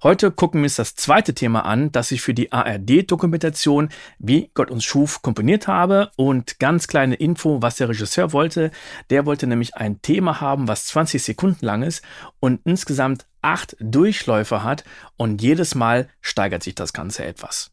Heute gucken wir uns das zweite Thema an, das ich für die ARD-Dokumentation Wie Gott uns schuf komponiert habe. Und ganz kleine Info, was der Regisseur wollte. Der wollte nämlich ein Thema haben, was 20 Sekunden lang ist und insgesamt acht Durchläufe hat. Und jedes Mal steigert sich das Ganze etwas.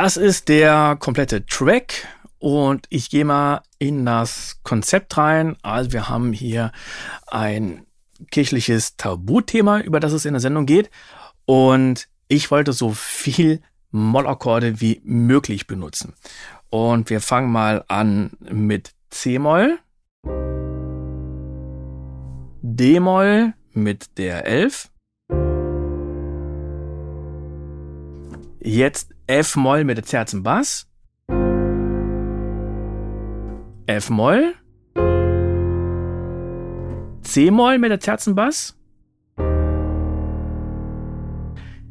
Das ist der komplette Track und ich gehe mal in das Konzept rein. Also wir haben hier ein kirchliches Tabuthema, über das es in der Sendung geht und ich wollte so viel Mollakkorde wie möglich benutzen. Und wir fangen mal an mit C-Moll, D-Moll mit der 11, Jetzt F-Moll mit der terzen Bass. F-Moll. C-Moll mit der terzen Bass.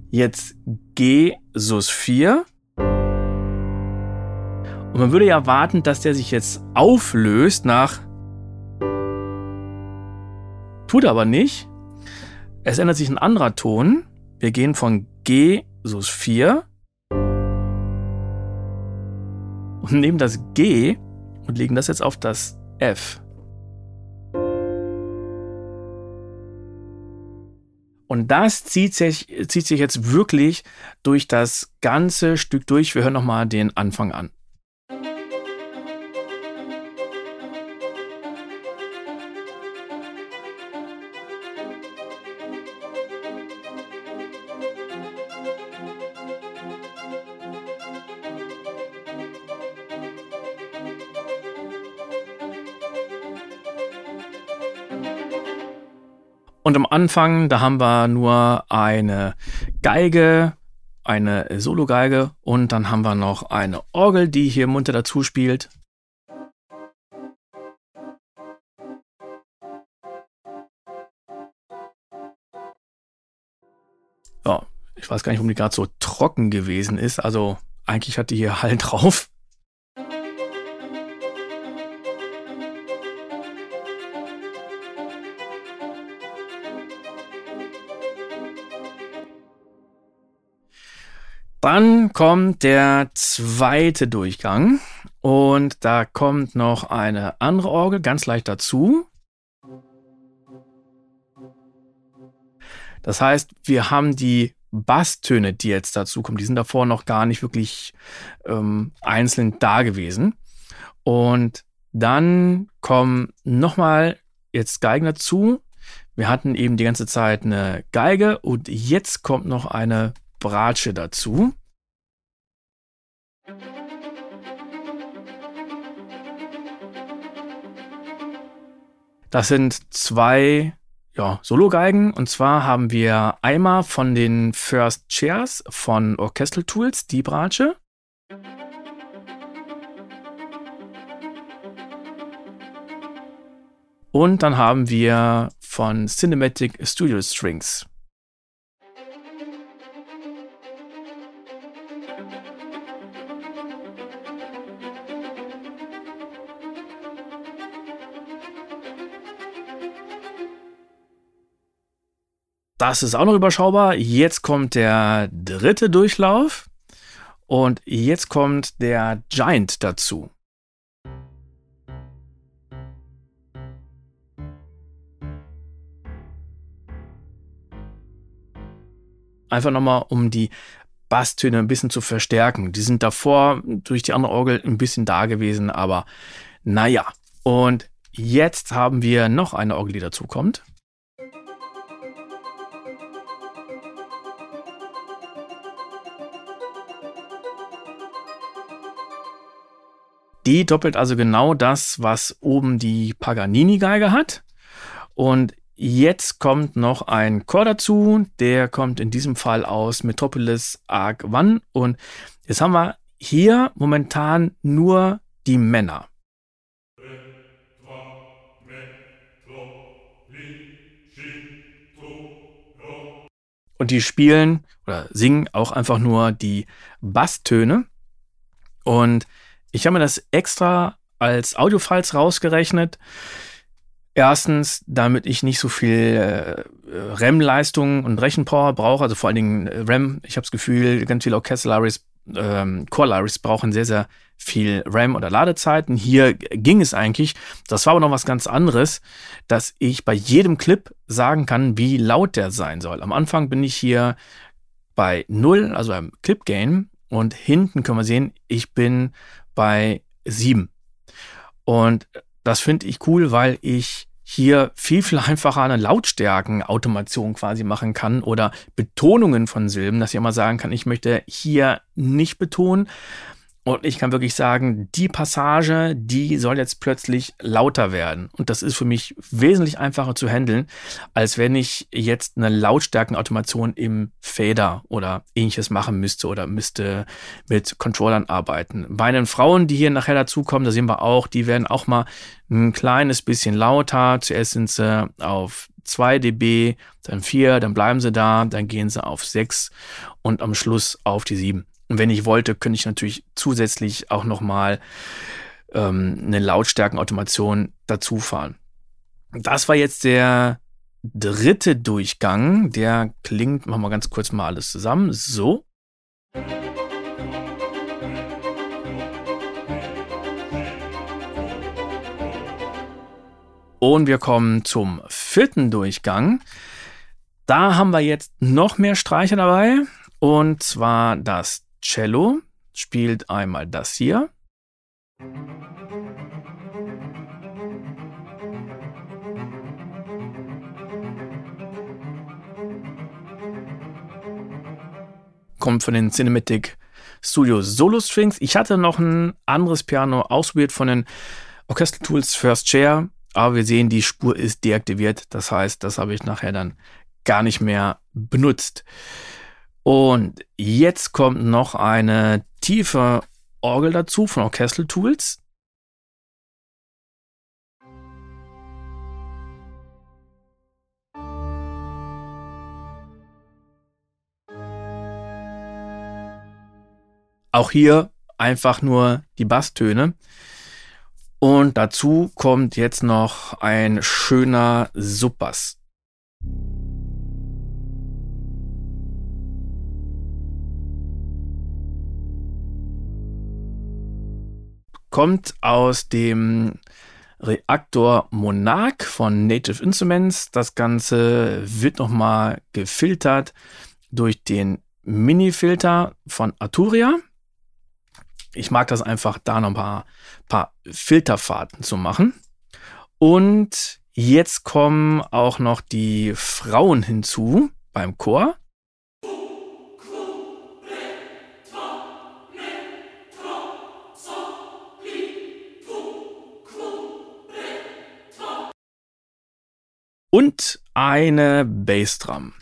Jetzt G Sus 4. Und man würde ja erwarten, dass der sich jetzt auflöst nach. Tut aber nicht. Es ändert sich ein anderer Ton. Wir gehen von G Sus 4 und nehmen das G und legen das jetzt auf das F. Und das zieht sich, zieht sich jetzt wirklich durch das ganze Stück durch. Wir hören nochmal den Anfang an. Und am Anfang, da haben wir nur eine Geige, eine Solo-Geige und dann haben wir noch eine Orgel, die hier munter dazu spielt. Ja, ich weiß gar nicht, warum die gerade so trocken gewesen ist. Also eigentlich hat die hier Hall drauf. Dann kommt der zweite Durchgang und da kommt noch eine andere Orgel ganz leicht dazu. Das heißt, wir haben die Basstöne, die jetzt dazu kommen, die sind davor noch gar nicht wirklich ähm, einzeln da gewesen. Und dann kommen nochmal jetzt Geigen dazu. Wir hatten eben die ganze Zeit eine Geige und jetzt kommt noch eine Bratsche dazu. Das sind zwei ja, Solo-Geigen. Und zwar haben wir einmal von den First Chairs von Orchestral Tools die Bratsche. Und dann haben wir von Cinematic Studio Strings Das ist auch noch überschaubar. Jetzt kommt der dritte Durchlauf und jetzt kommt der Giant dazu. Einfach nochmal, um die Basstöne ein bisschen zu verstärken. Die sind davor durch die andere Orgel ein bisschen da gewesen, aber naja. Und jetzt haben wir noch eine Orgel, die dazu kommt. Die doppelt also genau das, was oben die Paganini-Geige hat. Und jetzt kommt noch ein Chor dazu. Der kommt in diesem Fall aus Metropolis Arc One. Und jetzt haben wir hier momentan nur die Männer. Und die spielen oder singen auch einfach nur die Basstöne. Und ich habe mir das extra als Audiofiles rausgerechnet. Erstens, damit ich nicht so viel äh, RAM-Leistung und Rechenpower brauche, also vor allen Dingen äh, RAM. Ich habe das Gefühl, ganz viele Orchester-Libraries, ähm, Core-Libraries brauchen sehr, sehr viel RAM oder Ladezeiten. Hier ging es eigentlich. Das war aber noch was ganz anderes, dass ich bei jedem Clip sagen kann, wie laut der sein soll. Am Anfang bin ich hier bei 0, also beim Clip-Gain. Und hinten können wir sehen, ich bin bei 7. Und das finde ich cool, weil ich hier viel, viel einfacher eine Lautstärkenautomation quasi machen kann oder Betonungen von Silben, dass ich immer sagen kann, ich möchte hier nicht betonen, und ich kann wirklich sagen, die Passage, die soll jetzt plötzlich lauter werden. Und das ist für mich wesentlich einfacher zu handeln, als wenn ich jetzt eine Lautstärkenautomation im Fader oder ähnliches machen müsste oder müsste mit Controllern arbeiten. Bei den Frauen, die hier nachher dazukommen, da sehen wir auch, die werden auch mal ein kleines bisschen lauter. Zuerst sind sie auf 2 dB, dann 4, dann bleiben sie da, dann gehen sie auf 6 und am Schluss auf die 7. Und wenn ich wollte, könnte ich natürlich zusätzlich auch nochmal ähm, eine Lautstärkenautomation dazu fahren. Das war jetzt der dritte Durchgang. Der klingt, machen wir ganz kurz mal alles zusammen. So. Und wir kommen zum vierten Durchgang. Da haben wir jetzt noch mehr Streicher dabei. Und zwar das Cello spielt einmal das hier. Kommt von den Cinematic Studio Solo Strings. Ich hatte noch ein anderes Piano ausprobiert von den Orchestral Tools First Chair, aber wir sehen, die Spur ist deaktiviert. Das heißt, das habe ich nachher dann gar nicht mehr benutzt. Und jetzt kommt noch eine tiefe Orgel dazu von Orchestral Tools. Auch hier einfach nur die Basstöne. Und dazu kommt jetzt noch ein schöner Subbass. Kommt aus dem Reaktor Monarch von Native Instruments. Das Ganze wird nochmal gefiltert durch den Mini-Filter von Arturia. Ich mag das einfach, da noch ein paar, paar Filterfahrten zu machen. Und jetzt kommen auch noch die Frauen hinzu beim Chor. Und eine Bassdrum.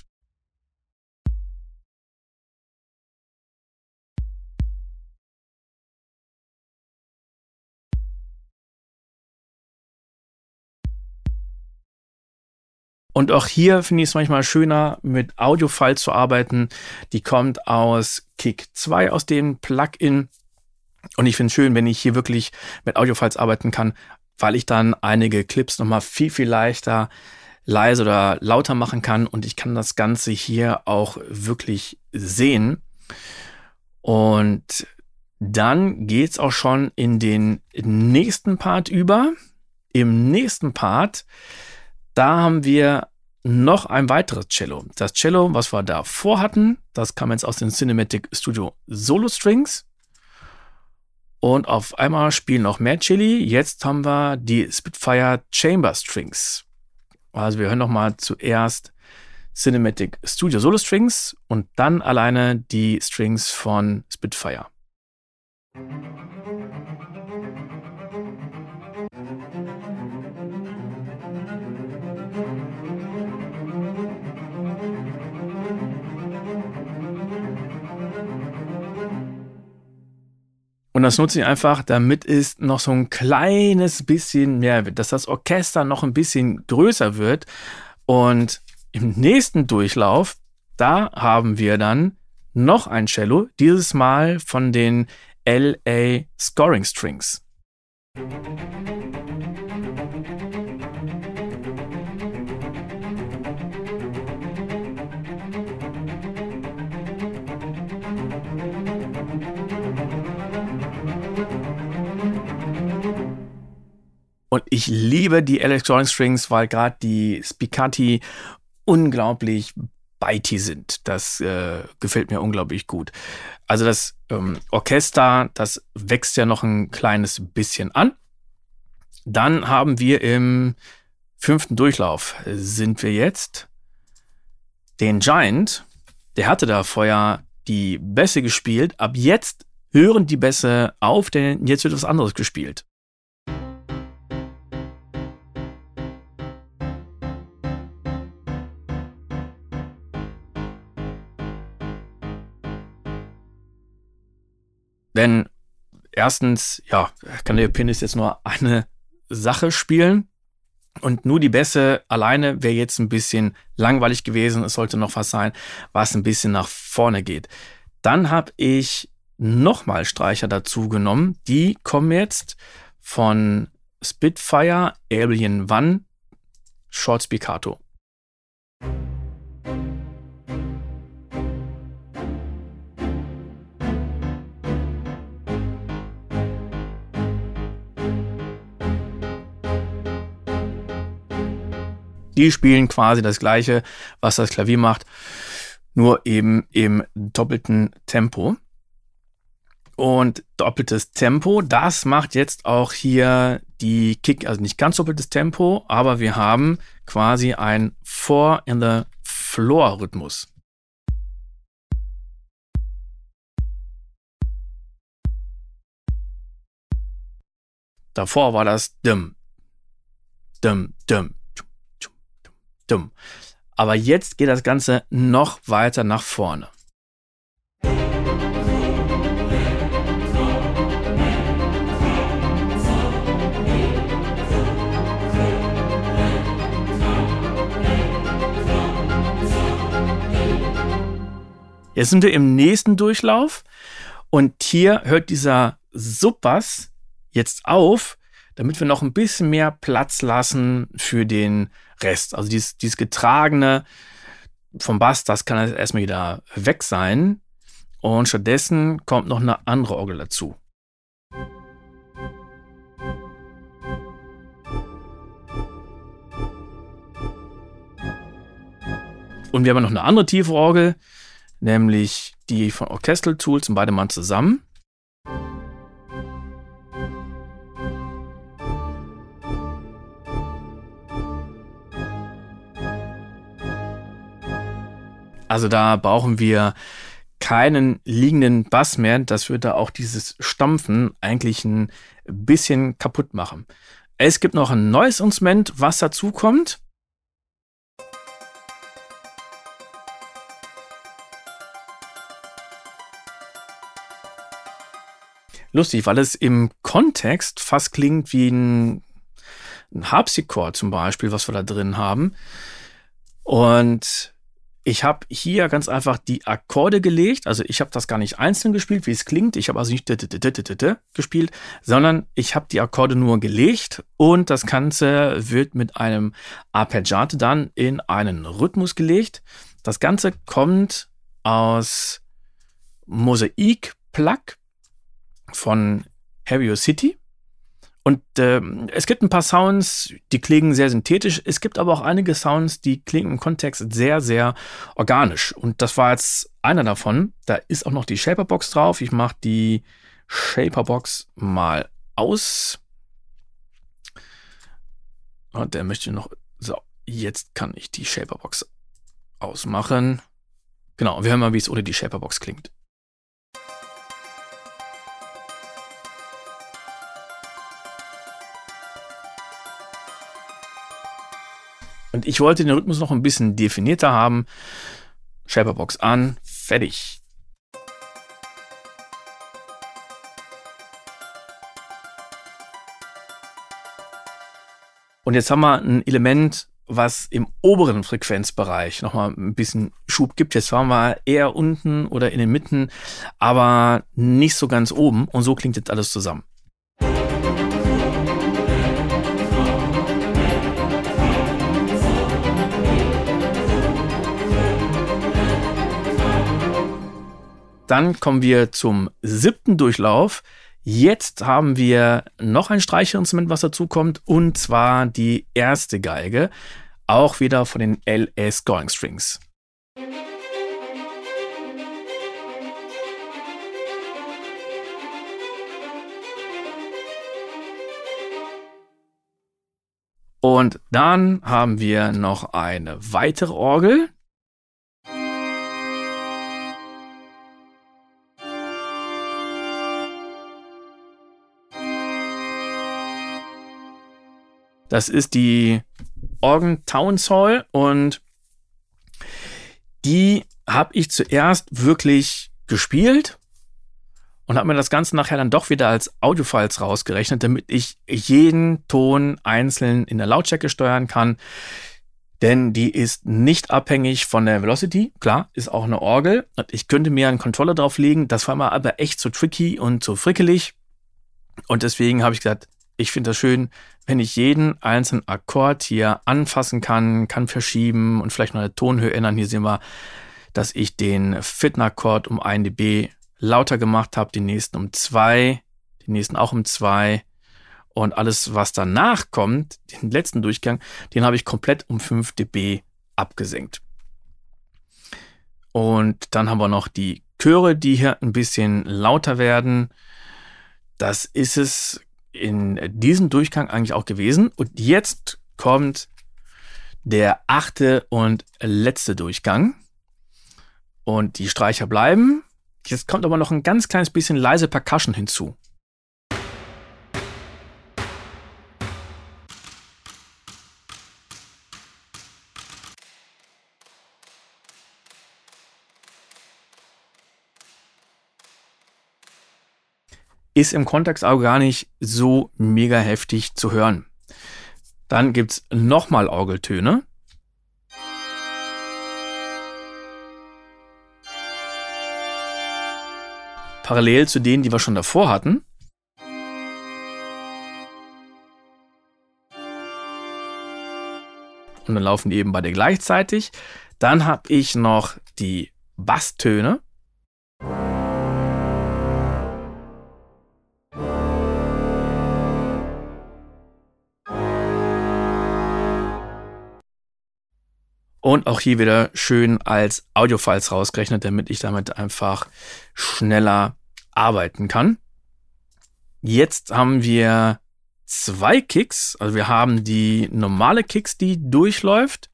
Und auch hier finde ich es manchmal schöner, mit Audio-Files zu arbeiten. Die kommt aus Kick 2, aus dem Plugin. Und ich finde es schön, wenn ich hier wirklich mit Audio-Files arbeiten kann, weil ich dann einige Clips nochmal viel, viel leichter leise oder lauter machen kann. Und ich kann das Ganze hier auch wirklich sehen. Und dann geht's auch schon in den nächsten Part über. Im nächsten Part da haben wir noch ein weiteres Cello. Das Cello, was wir davor hatten, das kam jetzt aus dem Cinematic Studio Solo Strings. Und auf einmal spielen noch mehr Celli. Jetzt haben wir die Spitfire Chamber Strings. Also wir hören noch mal zuerst Cinematic Studio Solo Strings und dann alleine die Strings von Spitfire. Und das nutze ich einfach, damit es noch so ein kleines bisschen mehr wird, dass das Orchester noch ein bisschen größer wird. Und im nächsten Durchlauf, da haben wir dann noch ein Cello, dieses Mal von den LA Scoring Strings. Und ich liebe die Electronic Strings, weil gerade die Spicati unglaublich bitey sind. Das äh, gefällt mir unglaublich gut. Also das ähm, Orchester, das wächst ja noch ein kleines bisschen an. Dann haben wir im fünften Durchlauf sind wir jetzt den Giant. Der hatte da vorher die Bässe gespielt. Ab jetzt hören die Bässe auf, denn jetzt wird was anderes gespielt. Denn erstens, ja, kann der Pianist jetzt nur eine Sache spielen. Und nur die Bässe alleine wäre jetzt ein bisschen langweilig gewesen. Es sollte noch was sein, was ein bisschen nach vorne geht. Dann habe ich nochmal Streicher dazu genommen. Die kommen jetzt von Spitfire Alien One Short Spiccato. Die spielen quasi das gleiche, was das Klavier macht, nur eben im doppelten Tempo. Und doppeltes Tempo, das macht jetzt auch hier die Kick, also nicht ganz doppeltes Tempo, aber wir haben quasi ein Four in the Floor Rhythmus. Davor war das Dim, Dim, Dim, dumm. Aber jetzt geht das Ganze noch weiter nach vorne. Jetzt sind wir im nächsten Durchlauf Und hier hört dieser Subbass jetzt auf, damit wir noch ein bisschen mehr Platz lassen für den Rest. Also dieses, dieses Getragene vom Bass, das kann jetzt erstmal wieder weg sein. Und stattdessen kommt noch eine andere Orgel dazu. Und wir haben noch eine andere tiefe Orgel, nämlich die von Orchestral Tools und beide mal zusammen. Also da brauchen wir keinen liegenden Bass mehr. Das würde auch dieses Stampfen eigentlich ein bisschen kaputt machen. Es gibt noch ein neues Instrument, was dazu kommt. lustig, weil es im Kontext fast klingt wie ein, ein Harpsichord zum Beispiel, was wir da drin haben. Und ich habe hier ganz einfach die Akkorde gelegt. Also ich habe das gar nicht einzeln gespielt, wie es klingt. Ich habe also nicht gespielt, sondern ich habe die Akkorde nur gelegt und das Ganze wird mit einem Arpeggiato dann in einen Rhythmus gelegt. Das Ganze kommt aus Mosaik Plug von Harrier City. Und äh, es gibt ein paar Sounds, die klingen sehr synthetisch. Es gibt aber auch einige Sounds, die klingen im Kontext sehr, sehr organisch. Und das war jetzt einer davon. Da ist auch noch die Shaperbox drauf. Ich mache die Shaperbox mal aus. Und der möchte noch. So, jetzt kann ich die Shaperbox ausmachen. Genau, wir hören mal, wie es ohne die Shaperbox klingt. Und ich wollte den Rhythmus noch ein bisschen definierter haben. Shaperbox an, fertig. Und jetzt haben wir ein Element, was im oberen Frequenzbereich nochmal ein bisschen Schub gibt. Jetzt waren wir eher unten oder in den Mitten, aber nicht so ganz oben. Und so klingt jetzt alles zusammen. Dann kommen wir zum siebten Durchlauf. Jetzt haben wir noch ein Streicherinstrument, was dazu kommt, und zwar die erste Geige, auch wieder von den LS Scoring Strings. Und dann haben wir noch eine weitere Orgel, Das ist die Organ Towns Hall und die habe ich zuerst wirklich gespielt und habe mir das Ganze nachher dann doch wieder als Audiofiles rausgerechnet, damit ich jeden Ton einzeln in der Lautstärke steuern kann. Denn die ist nicht abhängig von der Velocity. Klar, ist auch eine Orgel. Ich könnte mir einen Controller drauflegen. Das war mir aber echt zu tricky und zu frickelig. Und deswegen habe ich gesagt, ich finde das schön, wenn ich jeden einzelnen Akkord hier anfassen kann, kann verschieben und vielleicht noch eine Tonhöhe ändern. Hier sehen wir, dass ich den vierten Akkord um 1 dB lauter gemacht habe, den nächsten um 2, den nächsten auch um 2 und alles, was danach kommt, den letzten Durchgang, den habe ich komplett um 5 dB abgesenkt. Und dann haben wir noch die Chöre, die hier ein bisschen lauter werden. Das ist es in diesem Durchgang eigentlich auch gewesen. Und jetzt kommt der achte und letzte Durchgang. Und die Streicher bleiben. Jetzt kommt aber noch ein ganz kleines bisschen leise Percussion hinzu. Ist im Kontext auch gar nicht so mega heftig zu hören. Dann gibt's nochmal Orgeltöne. parallel zu denen, die wir schon davor hatten. Und dann laufen die eben beide gleichzeitig. Dann habe ich noch die Basstöne. Und auch hier wieder schön als Audiofiles rausgerechnet, damit ich damit einfach schneller arbeiten kann. Jetzt haben wir zwei Kicks. Also wir haben die normale Kicks, die durchläuft.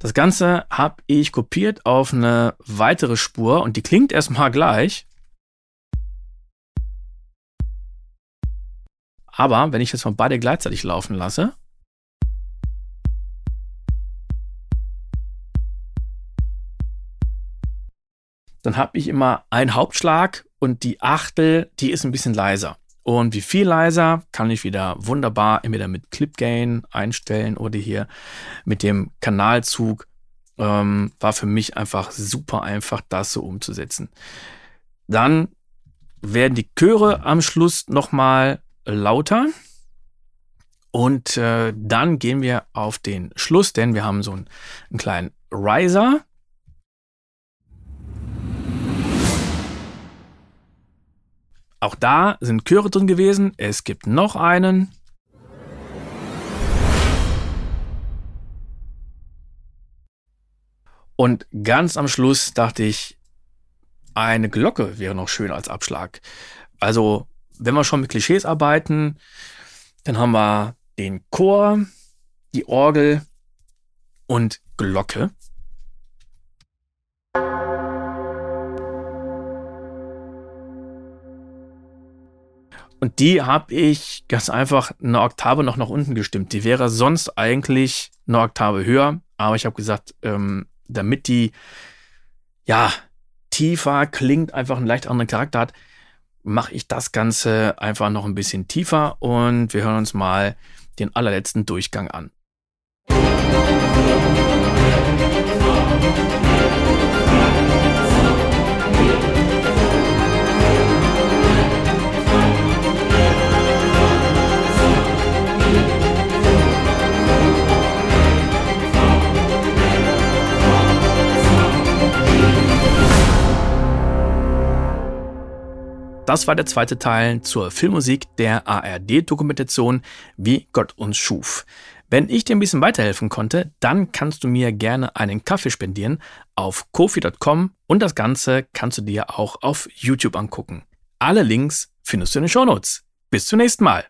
Das Ganze habe ich kopiert auf eine weitere Spur und die klingt erstmal gleich. Aber wenn ich jetzt mal beide gleichzeitig laufen lasse, dann habe ich immer einen Hauptschlag und die Achtel, die ist ein bisschen leiser. Und wie viel leiser kann ich wieder wunderbar entweder mit Clip Gain einstellen oder hier mit dem Kanalzug. Ähm, war für mich einfach super einfach, das so umzusetzen. Dann werden die Chöre am Schluss nochmal lauter. Und äh, dann gehen wir auf den Schluss, denn wir haben so einen, einen kleinen Riser. Auch da sind Chöre drin gewesen. Es gibt noch einen. Und ganz am Schluss dachte ich, eine Glocke wäre noch schön als Abschlag. Also wenn wir schon mit Klischees arbeiten, dann haben wir den Chor, die Orgel und Glocke. Und die habe ich ganz einfach eine Oktave noch nach unten gestimmt. Die wäre sonst eigentlich eine Oktave höher, aber ich habe gesagt, ähm, damit die ja tiefer klingt, einfach einen leicht anderen Charakter hat, mache ich das Ganze einfach noch ein bisschen tiefer und wir hören uns mal den allerletzten Durchgang an. Das war der zweite Teil zur Filmmusik der ARD-Dokumentation Wie Gott uns schuf. Wenn ich dir ein bisschen weiterhelfen konnte, dann kannst du mir gerne einen Kaffee spendieren auf kofi.com und das Ganze kannst du dir auch auf YouTube angucken. Alle Links findest du in den Shownotes. Bis zum nächsten Mal.